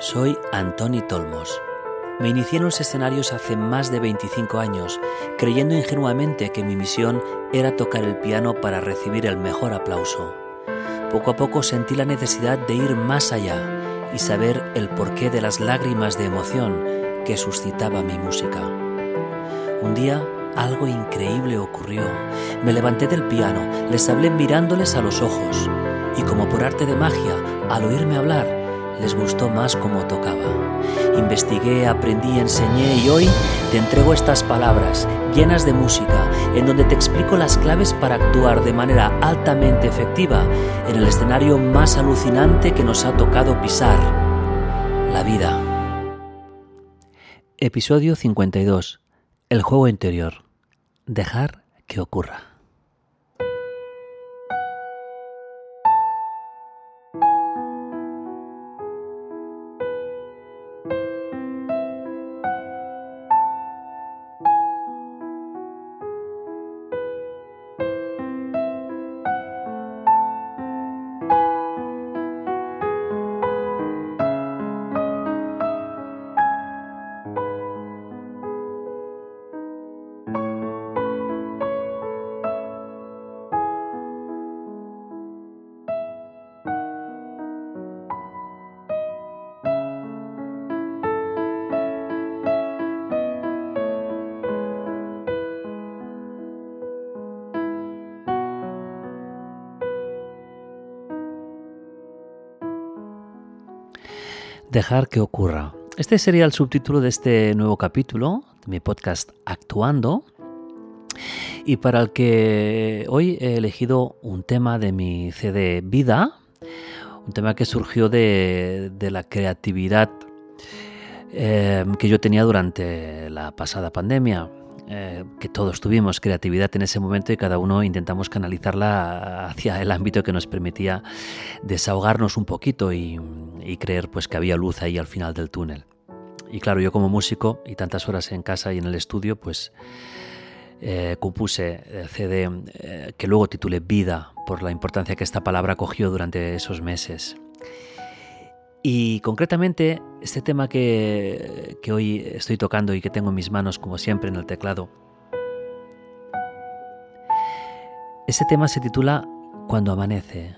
Soy Antoni Tolmos. Me inicié en los escenarios hace más de 25 años, creyendo ingenuamente que mi misión era tocar el piano para recibir el mejor aplauso. Poco a poco sentí la necesidad de ir más allá y saber el porqué de las lágrimas de emoción que suscitaba mi música. Un día algo increíble ocurrió. Me levanté del piano, les hablé mirándoles a los ojos y como por arte de magia, al oírme hablar, les gustó más como tocaba. Investigué, aprendí, enseñé y hoy te entrego estas palabras llenas de música en donde te explico las claves para actuar de manera altamente efectiva en el escenario más alucinante que nos ha tocado pisar, la vida. Episodio 52. El juego interior. Dejar que ocurra. Dejar que ocurra. Este sería el subtítulo de este nuevo capítulo de mi podcast Actuando y para el que hoy he elegido un tema de mi CD Vida, un tema que surgió de, la creatividad eh, que yo tenía durante la pasada pandemia. Eh, que todos tuvimos creatividad en ese momento y cada uno intentamos canalizarla hacia el ámbito que nos permitía desahogarnos un poquito y, creer pues que había luz ahí al final del túnel. Y claro, yo como músico y tantas horas en casa y en el estudio, pues eh, compuse CD eh, que luego titulé Vida por la importancia que esta palabra cogió durante esos meses. Y concretamente, este tema que, hoy estoy tocando y que tengo en mis manos, como siempre, en el teclado, ese tema se titula Cuando amanece.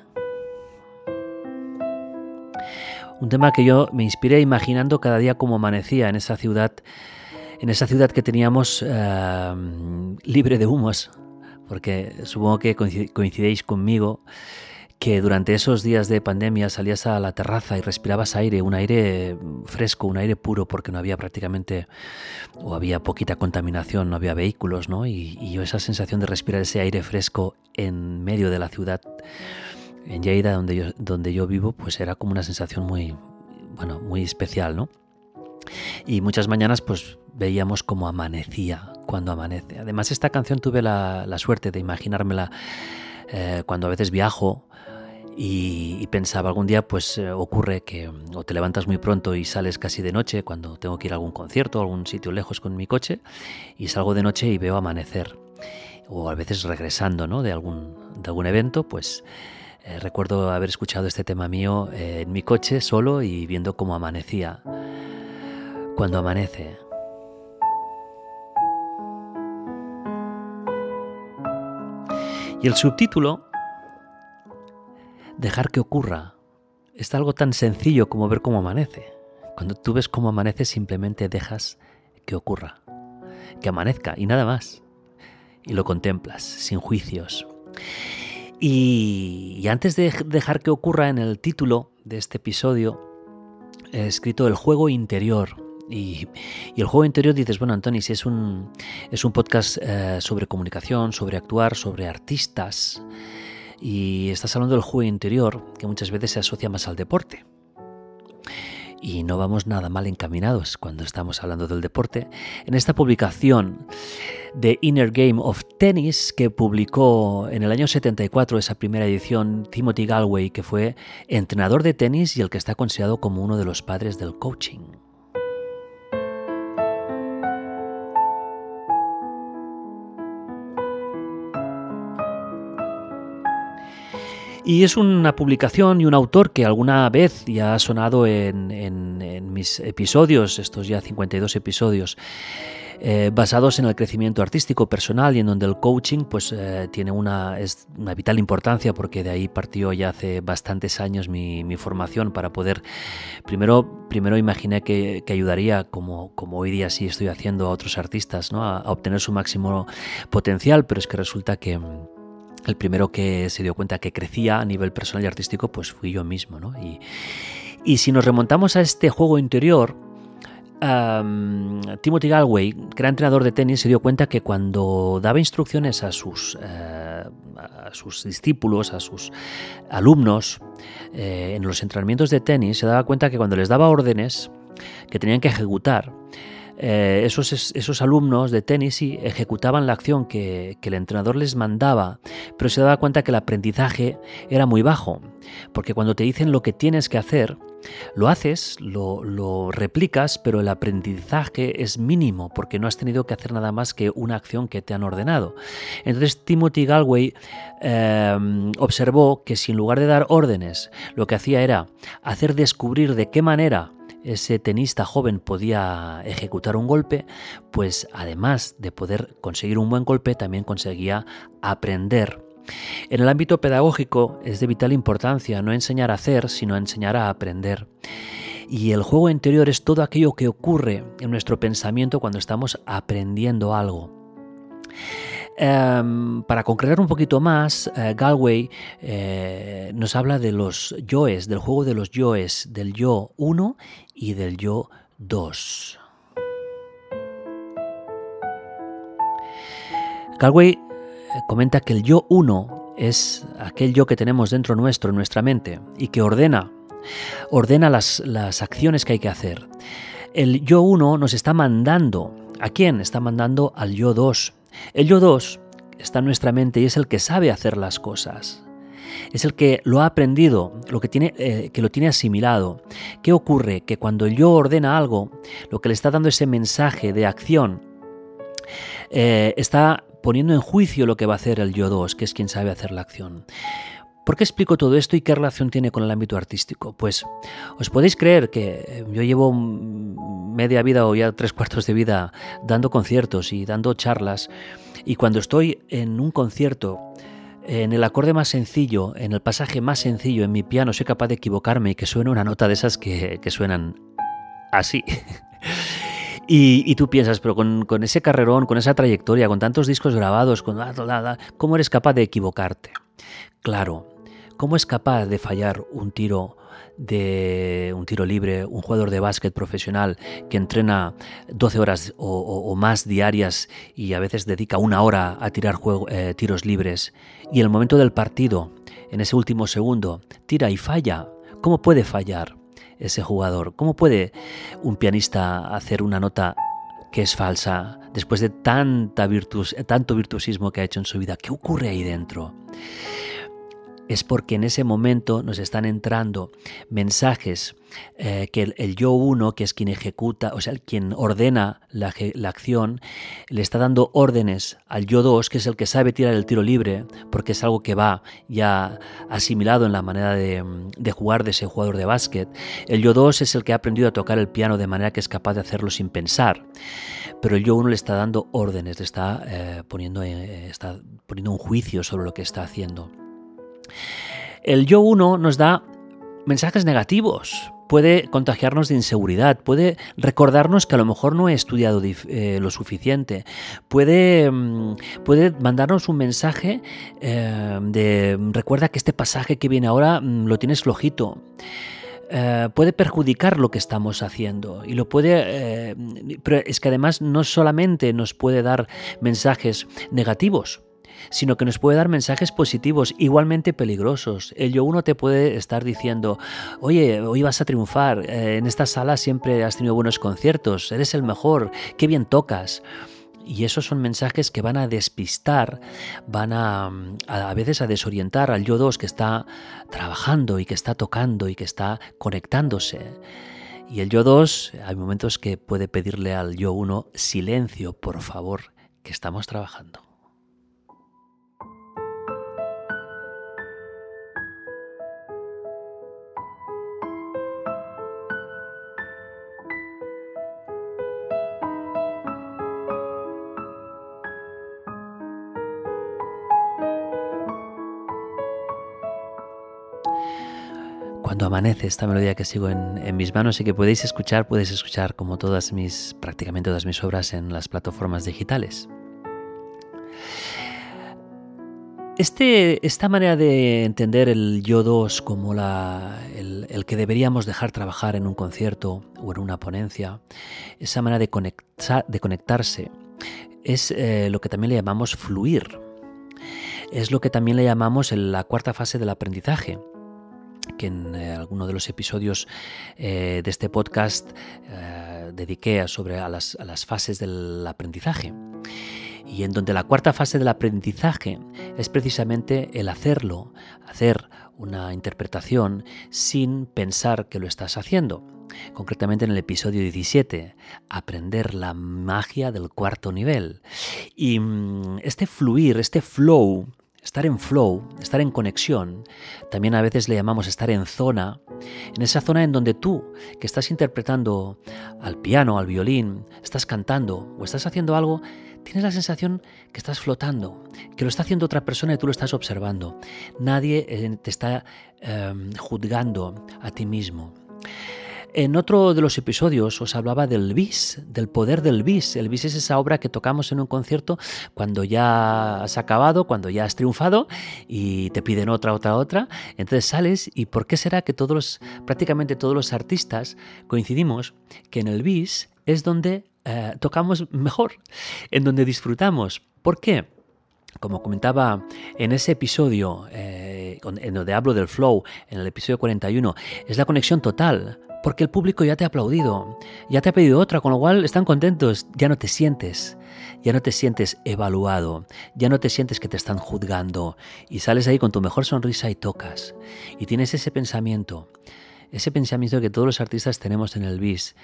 Un tema que yo me inspiré imaginando cada día cómo amanecía en esa ciudad, en esa ciudad que teníamos eh, libre de humos, porque supongo que coincidéis conmigo que durante esos días de pandemia salías a la terraza y respirabas aire, un aire fresco, un aire puro, porque no había prácticamente o había poquita contaminación, no había vehículos, ¿no? Y, yo esa sensación de respirar ese aire fresco en medio de la ciudad, en Lleida, donde yo, donde yo vivo, pues era como una sensación muy, bueno, muy especial, ¿no? Y muchas mañanas pues veíamos cómo amanecía cuando amanece. Además esta canción tuve la, suerte de imaginármela eh, cuando a veces viajo y, pensaba algún día pues eh, ocurre que mm, o te levantas muy pronto y sales casi de noche cuando tengo que ir a algún concierto a algún sitio lejos con mi coche y salgo de noche y veo amanecer o a veces regresando ¿no? de, algún, de algún evento pues eh, recuerdo haber escuchado este tema mío eh, en mi coche solo y viendo cómo amanecía. Cuando amanece. Y el subtítulo dejar que ocurra. Es algo tan sencillo como ver cómo amanece. Cuando tú ves cómo amanece simplemente dejas que ocurra, que amanezca y nada más. Y lo contemplas sin juicios. Y, antes de dejar que ocurra en el título de este episodio, he escrito el juego interior. Y, el juego interior dices, bueno, Antoni, si es un, es un podcast eh, sobre comunicación, sobre actuar, sobre artistas, y estás hablando del juego interior, que muchas veces se asocia más al deporte. y no vamos nada mal encaminados cuando estamos hablando del deporte. En esta publicación de Inner Game of Tennis que publicó en el año 74 esa primera edición Timothy Galway, que fue entrenador de tenis y el que está considerado como uno de los padres del coaching. Y es una publicación y un autor que alguna vez ya ha sonado en, mis episodios, estos ya 52 episodios. Eh, basados en el crecimiento artístico personal y en donde el coaching pues eh, tiene una, es una vital importancia porque de ahí partió ya hace bastantes años mi, formación para poder primero, primero imaginé que, ayudaría como, como hoy día sí estoy haciendo a otros artistas ¿no? a obtener su máximo potencial pero es que resulta que el primero que se dio cuenta que crecía a nivel personal y artístico, pues fui yo mismo. ¿no? Y, si nos remontamos a este juego interior, Timothy Galway, era entrenador de tenis, se dio cuenta que cuando daba instrucciones a sus, eh, a sus discípulos, a sus alumnos, eh, en los entrenamientos de tenis, se daba cuenta que cuando les daba órdenes que tenían que ejecutar, eh, esos, esos, alumnos de tenis ejecutaban la acción que, el entrenador les mandaba, pero se daba cuenta que el aprendizaje era muy bajo, porque cuando te dicen lo que tienes que hacer, lo haces, lo, replicas, pero el aprendizaje es mínimo porque no has tenido que hacer nada más que una acción que te han ordenado. Entonces Timothy Galway eh, observó que si en lugar de dar órdenes, lo que hacía era hacer descubrir de qué manera ese tenista joven podía ejecutar un golpe, pues además de poder conseguir un buen golpe, también conseguía aprender. En el ámbito pedagógico es de vital importancia no enseñar a hacer, sino enseñar a aprender. Y el juego interior es todo aquello que ocurre en nuestro pensamiento cuando estamos aprendiendo algo. Em, para concretar un poquito más, eh, Galway eh, nos habla de los yoes, del juego de los yoes, del yo 1 y del yo 2. Galway comenta que el yo 1 es aquel yo que tenemos dentro nuestro, en nuestra mente, y que ordena, ordena las, las acciones que hay que hacer. El yo 1 nos está mandando. ¿A quién? Está mandando al yo 2 el yo 2 está en nuestra mente y es el que sabe hacer las cosas. Es el que lo ha aprendido, lo que, tiene, eh, que lo tiene asimilado. ¿Qué ocurre? Que cuando el yo ordena algo, lo que le está dando ese mensaje de acción, eh, está poniendo en juicio lo que va a hacer el yo 2, que es quien sabe hacer la acción. ¿Por qué explico todo esto y qué relación tiene con el ámbito artístico? Pues os podéis creer que eh, yo llevo media vida o ya tres cuartos de vida dando conciertos y dando charlas y cuando estoy en un concierto, en el acorde más sencillo, en el pasaje más sencillo en mi piano, soy capaz de equivocarme y que suene una nota de esas que, suenan así. Y, tú piensas, pero con, ese carrerón, con esa trayectoria, con tantos discos grabados, con, ¿cómo eres capaz de equivocarte? Claro, ¿cómo es capaz de fallar un tiro de un tiro libre, un jugador de básquet profesional que entrena 12 horas o, más diarias y a veces dedica una hora a tirar eh, tiros libres y el momento del partido, en ese último segundo, tira y falla? ¿Cómo puede fallar ese jugador? ¿Cómo puede un pianista hacer una nota que es falsa después de tanta virtus, tanto virtuosismo que ha hecho en su vida? ¿Qué ocurre ahí dentro? Es porque en ese momento nos están entrando mensajes eh, que el, yo uno, que es quien ejecuta, o sea, quien ordena la, acción, le está dando órdenes al yo dos, que es el que sabe tirar el tiro libre, porque es algo que va ya asimilado en la manera de, jugar de ese jugador de básquet. El yo dos es el que ha aprendido a tocar el piano de manera que es capaz de hacerlo sin pensar. Pero el yo uno le está dando órdenes, le está, eh, eh, está poniendo un juicio sobre lo que está haciendo. El yo uno nos da mensajes negativos, puede contagiarnos de inseguridad, puede recordarnos que a lo mejor no he estudiado eh, lo suficiente, puede, mm, puede, mandarnos un mensaje eh, de recuerda que este pasaje que viene ahora mm, lo tienes flojito. Eh, puede perjudicar lo que estamos haciendo y lo puede pero es que además no solamente nos puede dar mensajes negativos sino que nos puede dar mensajes positivos, igualmente peligrosos. El yo uno te puede estar diciendo, oye, hoy vas a triunfar, eh, en esta sala siempre has tenido buenos conciertos, eres el mejor, qué bien tocas. Y esos son mensajes que van a despistar, van a a, veces a desorientar al yo 2 que está trabajando y que está tocando y que está conectándose. Y el yo 2, hay momentos que puede pedirle al yo 1 silencio, por favor, que estamos trabajando. Cuando amanece esta melodía que sigo en, mis manos y que podéis escuchar, puedes escuchar como todas mis, prácticamente todas mis obras en las plataformas digitales. Este, esta manera de entender el yo 2 como el, que deberíamos dejar trabajar en un concierto o en una ponencia, esa manera de, de conectarse, es eh, lo que también le llamamos fluir. Es lo que también le llamamos la cuarta fase del aprendizaje que en eh, alguno de los episodios eh, de este podcast eh, dediqué sobre a las, a las fases del aprendizaje y en donde la cuarta fase del aprendizaje es precisamente el hacerlo, hacer una interpretación sin pensar que lo estás haciendo. Concretamente en el episodio 17, aprender la magia del cuarto nivel. Y mm, este fluir, este flow, Estar en flow, estar en conexión, también a veces le llamamos estar en zona, en esa zona en donde tú, que estás interpretando al piano, al violín, estás cantando o estás haciendo algo, tienes la sensación que estás flotando, que lo está haciendo otra persona y tú lo estás observando. Nadie eh, te está em, juzgando a ti mismo. En otro de los episodios os hablaba del bis, del poder del bis. El bis es esa obra que tocamos en un concierto cuando ya has acabado, cuando ya has triunfado y te piden otra, otra, otra. Entonces sales y ¿por qué será que todos prácticamente todos los artistas coincidimos que en el bis es donde eh, tocamos mejor, en donde disfrutamos? ¿Por qué? Como comentaba en ese episodio, eh, en donde hablo del flow, en el episodio 41, es la conexión total porque el público ya te ha aplaudido, ya te ha pedido otra, con lo cual están contentos, ya no te sientes, ya no te sientes evaluado, ya no te sientes que te están juzgando y sales ahí con tu mejor sonrisa y tocas y tienes ese pensamiento, ese pensamiento que todos los artistas tenemos en el bis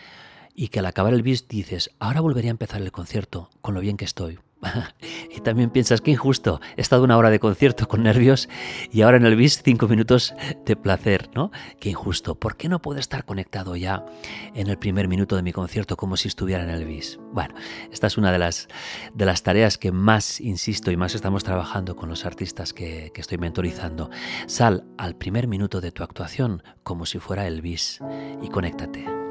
y que al acabar el bis dices, ahora volvería a empezar el concierto con lo bien que estoy. y también piensas que injusto, he estado una hora de concierto con nervios y ahora en el bis cinco minutos de placer, ¿no? Qué injusto. ¿Por qué no puedo estar conectado ya en el primer minuto de mi concierto como si estuviera en el bis? Bueno, esta es una de las, de las tareas que más insisto y más estamos trabajando con los artistas que, que estoy mentorizando. Sal al primer minuto de tu actuación como si fuera el bis y conéctate.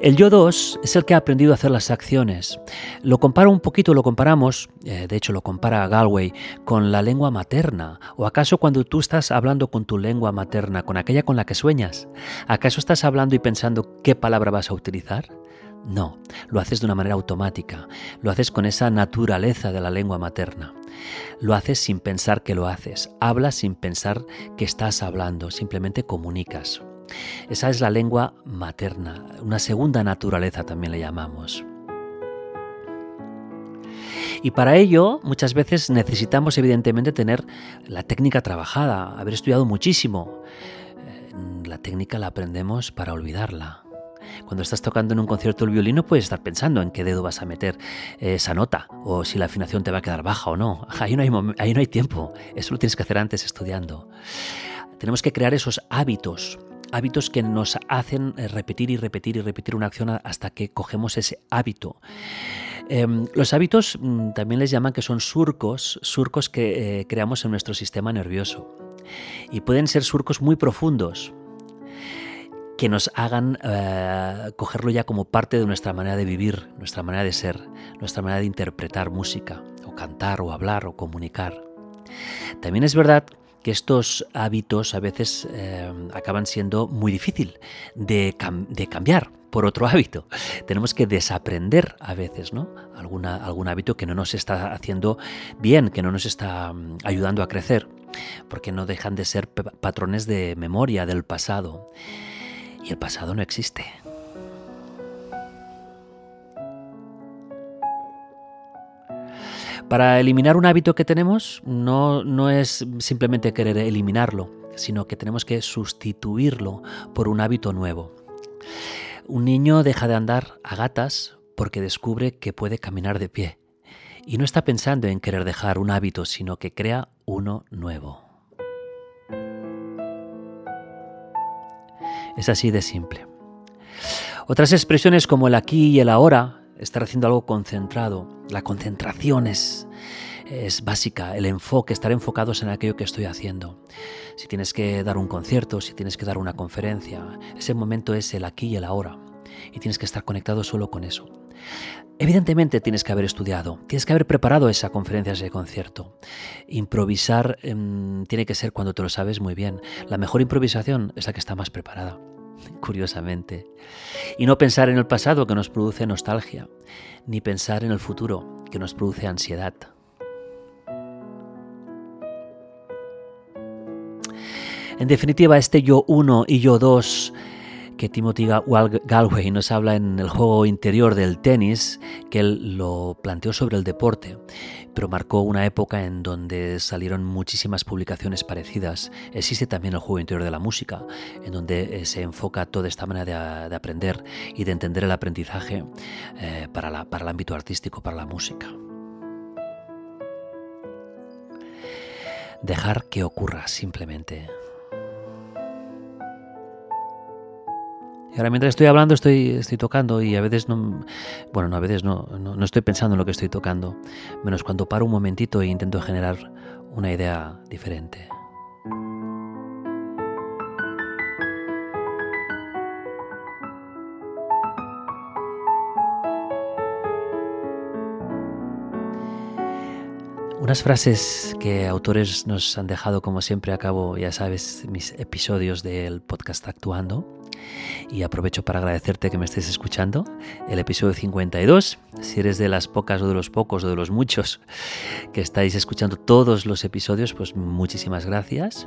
El yo 2 es el que ha aprendido a hacer las acciones. Lo comparo un poquito, lo comparamos, eh, de hecho lo compara Galway, con la lengua materna. ¿O acaso cuando tú estás hablando con tu lengua materna, con aquella con la que sueñas, acaso estás hablando y pensando qué palabra vas a utilizar? No, lo haces de una manera automática, lo haces con esa naturaleza de la lengua materna. Lo haces sin pensar que lo haces, hablas sin pensar que estás hablando, simplemente comunicas. Esa es la lengua materna, una segunda naturaleza también le llamamos. Y para ello muchas veces necesitamos evidentemente tener la técnica trabajada, haber estudiado muchísimo. Eh, la técnica la aprendemos para olvidarla. Cuando estás tocando en un concierto el violín no puedes estar pensando en qué dedo vas a meter esa nota o si la afinación te va a quedar baja o no. Ahí no hay, ahí no hay tiempo. Eso lo tienes que hacer antes estudiando. Tenemos que crear esos hábitos hábitos que nos hacen eh, repetir y repetir y repetir una acción hasta que cogemos ese hábito. Em, los hábitos mm, también les llaman que son surcos, surcos que eh, creamos en nuestro sistema nervioso. Y pueden ser surcos muy profundos que nos hagan eh, cogerlo ya como parte de nuestra manera de vivir, nuestra manera de ser, nuestra manera de interpretar música, o cantar, o hablar, o comunicar. También es verdad que estos hábitos a veces eh, acaban siendo muy difícil de, de, cambiar por otro hábito. Tenemos que desaprender a veces, ¿no? Alguna, algún hábito que no nos está haciendo bien, que no nos está mm, ayudando a crecer, porque no dejan de ser patrones de memoria del pasado. Y el pasado no existe. Para eliminar un hábito que tenemos no, no es simplemente querer eliminarlo, sino que tenemos que sustituirlo por un hábito nuevo. Un niño deja de andar a gatas porque descubre que puede caminar de pie y no está pensando en querer dejar un hábito, sino que crea uno nuevo. Es así de simple. Otras expresiones como el aquí y el ahora estar haciendo algo concentrado. La concentración es, es básica, el enfoque, estar enfocados en aquello que estoy haciendo. Si tienes que dar un concierto, si tienes que dar una conferencia, ese momento es el aquí y el ahora. Y tienes que estar conectado solo con eso. Evidentemente tienes que haber estudiado, tienes que haber preparado esa conferencia, ese concierto. Improvisar em, tiene que ser cuando te lo sabes muy bien. La mejor improvisación es la que está más preparada curiosamente. Y no pensar en el pasado que nos produce nostalgia, ni pensar en el futuro que nos produce ansiedad. En definitiva, este yo uno y yo dos que Timothy Galway nos habla en el juego interior del tenis, que él lo planteó sobre el deporte, pero marcó una época en donde salieron muchísimas publicaciones parecidas. Existe también el juego interior de la música, en donde eh, se enfoca toda esta manera de, aprender y de entender el aprendizaje eh, para, para el ámbito artístico, para la música. Dejar que ocurra simplemente. Y ahora mientras estoy hablando estoy, estoy tocando y a veces no, bueno, no, a veces no, no, no estoy pensando en lo que estoy tocando, menos cuando paro un momentito e intento generar una idea diferente. Unas frases que autores nos han dejado, como siempre, a cabo, ya sabes, mis episodios del podcast Actuando. Y aprovecho para agradecerte que me estés escuchando. El episodio 52, si eres de las pocas o de los pocos o de los muchos que estáis escuchando todos los episodios, pues muchísimas gracias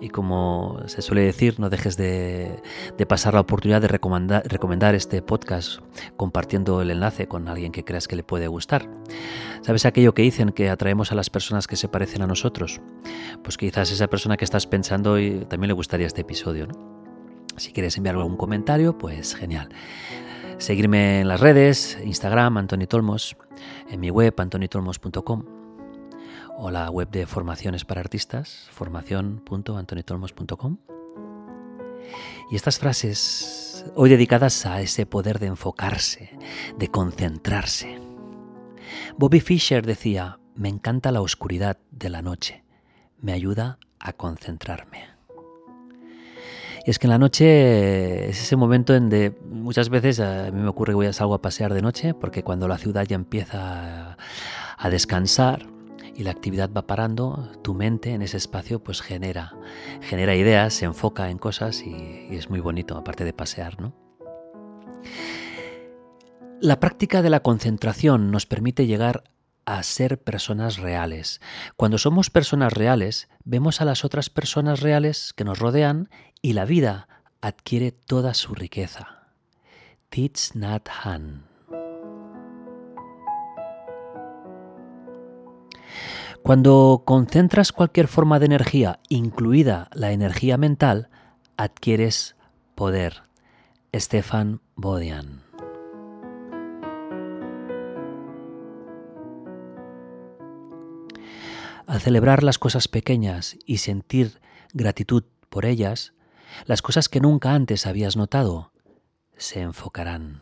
y como se suele decir, no dejes de, pasar la oportunidad de recomendar, este podcast compartiendo el enlace con alguien que creas que le puede gustar. ¿Sabes aquello que dicen que atraemos a las personas que se parecen a nosotros? Pues quizás esa persona que estás pensando y también le gustaría este episodio. Si quieres enviar algún comentario, pues genial. Seguirme en las redes, Instagram, Antoni Tolmos, en mi web, antonitolmos.com o la web de formaciones para artistas, formación.antonitolmos.com. Y estas frases hoy dedicadas a ese poder de enfocarse, de concentrarse. Bobby Fischer decía, me encanta la oscuridad de la noche, me ayuda a concentrarme. Y es que en la noche es ese momento en que muchas veces a mí me ocurre que voy a salgo a pasear de noche, porque cuando la ciudad ya empieza a descansar, y la actividad va parando, tu mente en ese espacio pues genera, genera ideas, se enfoca en cosas y, es muy bonito, aparte de pasear, ¿no? La práctica de la concentración nos permite llegar a ser personas reales. Cuando somos personas reales, vemos a las otras personas reales que nos rodean y la vida adquiere toda su riqueza. Thich Nhat Han Cuando concentras cualquier forma de energía, incluida la energía mental, adquieres poder. Stefan Bodian. Al celebrar las cosas pequeñas y sentir gratitud por ellas, las cosas que nunca antes habías notado se enfocarán.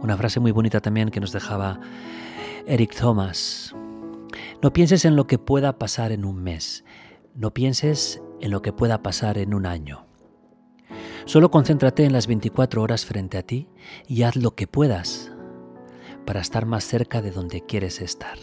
Una frase muy bonita también que nos dejaba Eric Thomas. No pienses en lo que pueda pasar en un mes, no pienses en lo que pueda pasar en un año. Solo concéntrate en las 24 horas frente a ti y haz lo que puedas para estar más cerca de donde quieres estar.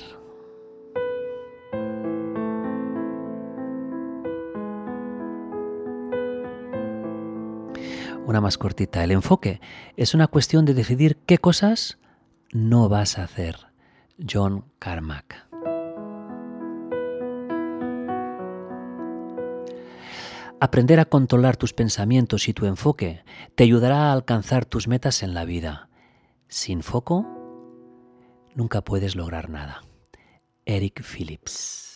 Una más cortita. El enfoque es una cuestión de decidir qué cosas no vas a hacer. John Carmack. Aprender a controlar tus pensamientos y tu enfoque te ayudará a alcanzar tus metas en la vida. Sin foco, nunca puedes lograr nada. Eric Phillips.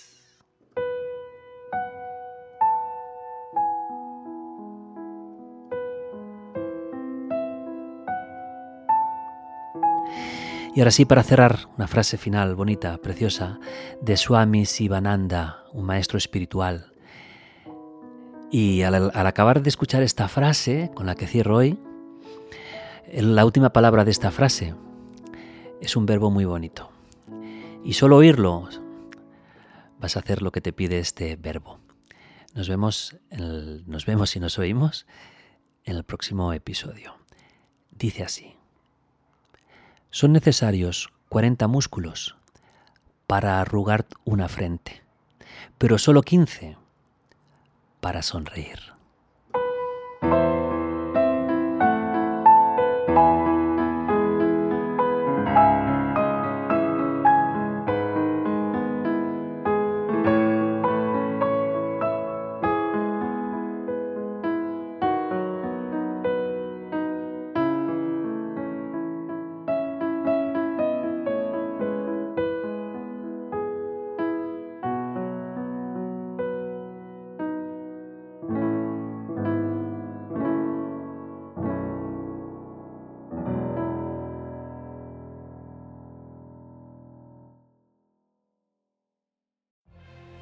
Y ahora sí, para cerrar, una frase final bonita, preciosa, de Swami Sivananda, un maestro espiritual. Y al, acabar de escuchar esta frase, con la que cierro hoy, la última palabra de esta frase es un verbo muy bonito. Y solo oírlo vas a hacer lo que te pide este verbo. Nos vemos, nos vemos y nos oímos en el próximo episodio. Dice así. Son necesarios 40 músculos para arrugar una frente, pero solo 15 para sonreír.